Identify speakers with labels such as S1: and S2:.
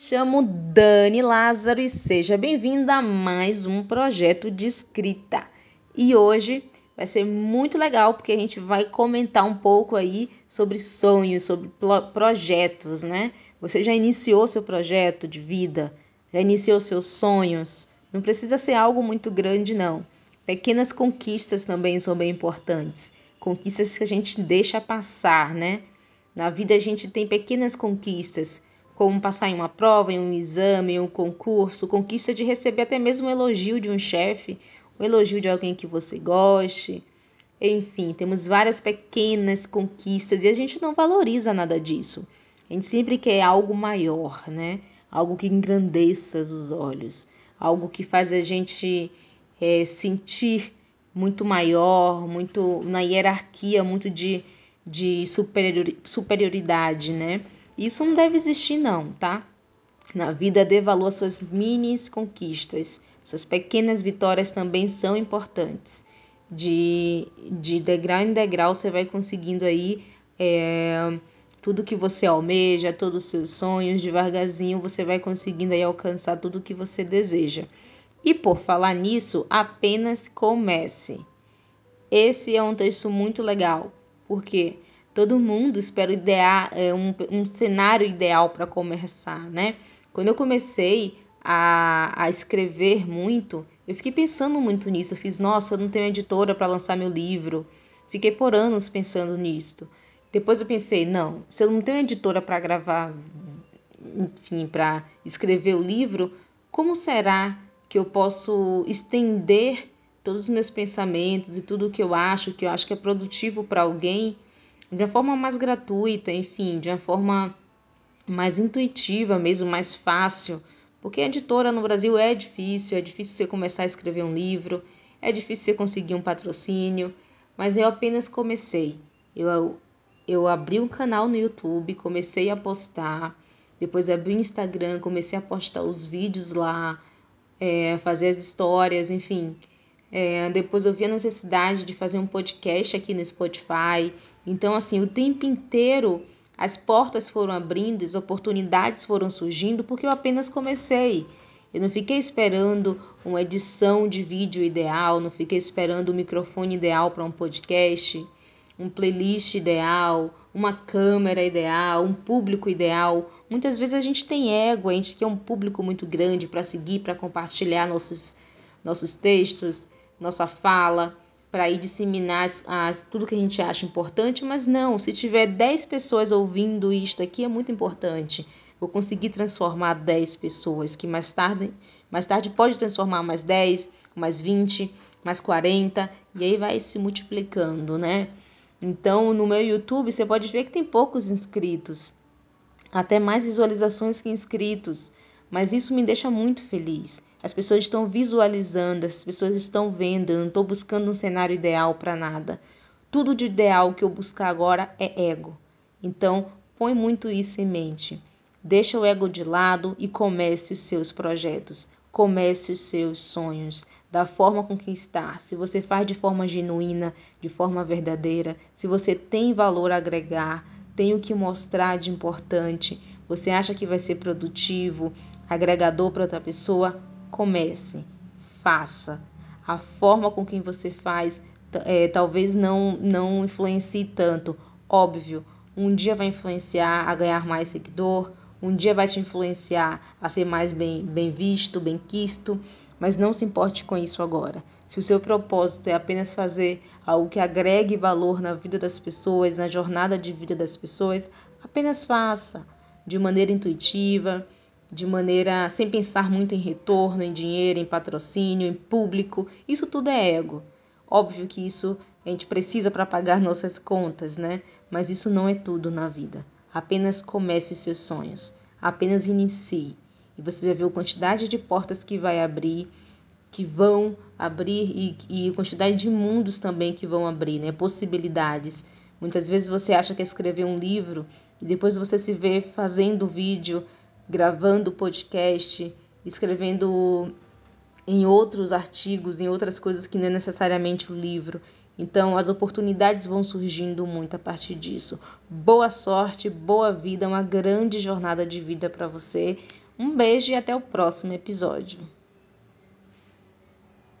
S1: Chamo Dani Lázaro e seja bem-vinda a mais um projeto de escrita. E hoje vai ser muito legal porque a gente vai comentar um pouco aí sobre sonhos, sobre projetos, né? Você já iniciou seu projeto de vida? Já iniciou seus sonhos? Não precisa ser algo muito grande, não. Pequenas conquistas também são bem importantes. Conquistas que a gente deixa passar, né? Na vida a gente tem pequenas conquistas como passar em uma prova, em um exame, em um concurso, conquista de receber até mesmo um elogio de um chefe, um elogio de alguém que você goste. Enfim, temos várias pequenas conquistas e a gente não valoriza nada disso. A gente sempre quer algo maior, né? Algo que engrandeça os olhos, algo que faz a gente é, sentir muito maior, muito na hierarquia, muito de, de superioridade, né? Isso não deve existir, não, tá? Na vida, dê valor às suas mini conquistas. Suas pequenas vitórias também são importantes. De, de degrau em degrau, você vai conseguindo aí é, tudo que você almeja, todos os seus sonhos. Devagarzinho, você vai conseguindo aí alcançar tudo que você deseja. E por falar nisso, apenas comece. Esse é um texto muito legal, porque Todo mundo espera idear, é, um, um cenário ideal para começar, né? Quando eu comecei a, a escrever muito, eu fiquei pensando muito nisso. Eu fiz, nossa, eu não tenho editora para lançar meu livro. Fiquei por anos pensando nisso. Depois eu pensei, não, se eu não tenho editora para gravar, enfim, para escrever o livro, como será que eu posso estender todos os meus pensamentos e tudo o que eu acho, que eu acho que é produtivo para alguém, de uma forma mais gratuita, enfim, de uma forma mais intuitiva mesmo, mais fácil. Porque a editora no Brasil é difícil, é difícil você começar a escrever um livro, é difícil você conseguir um patrocínio, mas eu apenas comecei. Eu, eu abri um canal no YouTube, comecei a postar, depois abri o Instagram, comecei a postar os vídeos lá, é, fazer as histórias, enfim. É, depois eu vi a necessidade de fazer um podcast aqui no Spotify. Então, assim, o tempo inteiro as portas foram abrindo, as oportunidades foram surgindo, porque eu apenas comecei. Eu não fiquei esperando uma edição de vídeo ideal, não fiquei esperando o um microfone ideal para um podcast, um playlist ideal, uma câmera ideal, um público ideal. Muitas vezes a gente tem ego, a gente quer um público muito grande para seguir, para compartilhar nossos, nossos textos nossa fala, para ir disseminar as, as, tudo que a gente acha importante, mas não, se tiver 10 pessoas ouvindo isto aqui é muito importante. Vou conseguir transformar 10 pessoas, que mais tarde, mais tarde pode transformar mais 10, mais 20, mais 40, e aí vai se multiplicando, né? Então, no meu YouTube, você pode ver que tem poucos inscritos, até mais visualizações que inscritos, mas isso me deixa muito feliz. As pessoas estão visualizando, as pessoas estão vendo. Eu não estou buscando um cenário ideal para nada. Tudo de ideal que eu buscar agora é ego. Então, põe muito isso em mente. Deixa o ego de lado e comece os seus projetos. Comece os seus sonhos da forma com que está. Se você faz de forma genuína, de forma verdadeira, se você tem valor a agregar, tem o que mostrar de importante, você acha que vai ser produtivo, agregador para outra pessoa, comece, faça. A forma com que você faz é, talvez não, não influencie tanto. Óbvio, um dia vai influenciar a ganhar mais seguidor, um dia vai te influenciar a ser mais bem, bem visto, bem quisto, mas não se importe com isso agora. Se o seu propósito é apenas fazer algo que agregue valor na vida das pessoas, na jornada de vida das pessoas, apenas faça de maneira intuitiva, de maneira sem pensar muito em retorno, em dinheiro, em patrocínio, em público. Isso tudo é ego. Óbvio que isso a gente precisa para pagar nossas contas, né? Mas isso não é tudo na vida. Apenas comece seus sonhos. Apenas inicie. E você vai ver a quantidade de portas que vai abrir, que vão abrir e, e a quantidade de mundos também que vão abrir, né? Possibilidades. Muitas vezes você acha que é escrever um livro e depois você se vê fazendo vídeo, gravando podcast, escrevendo em outros artigos, em outras coisas que não é necessariamente o livro. Então, as oportunidades vão surgindo muito a partir disso. Boa sorte, boa vida, uma grande jornada de vida para você. Um beijo e até o próximo episódio.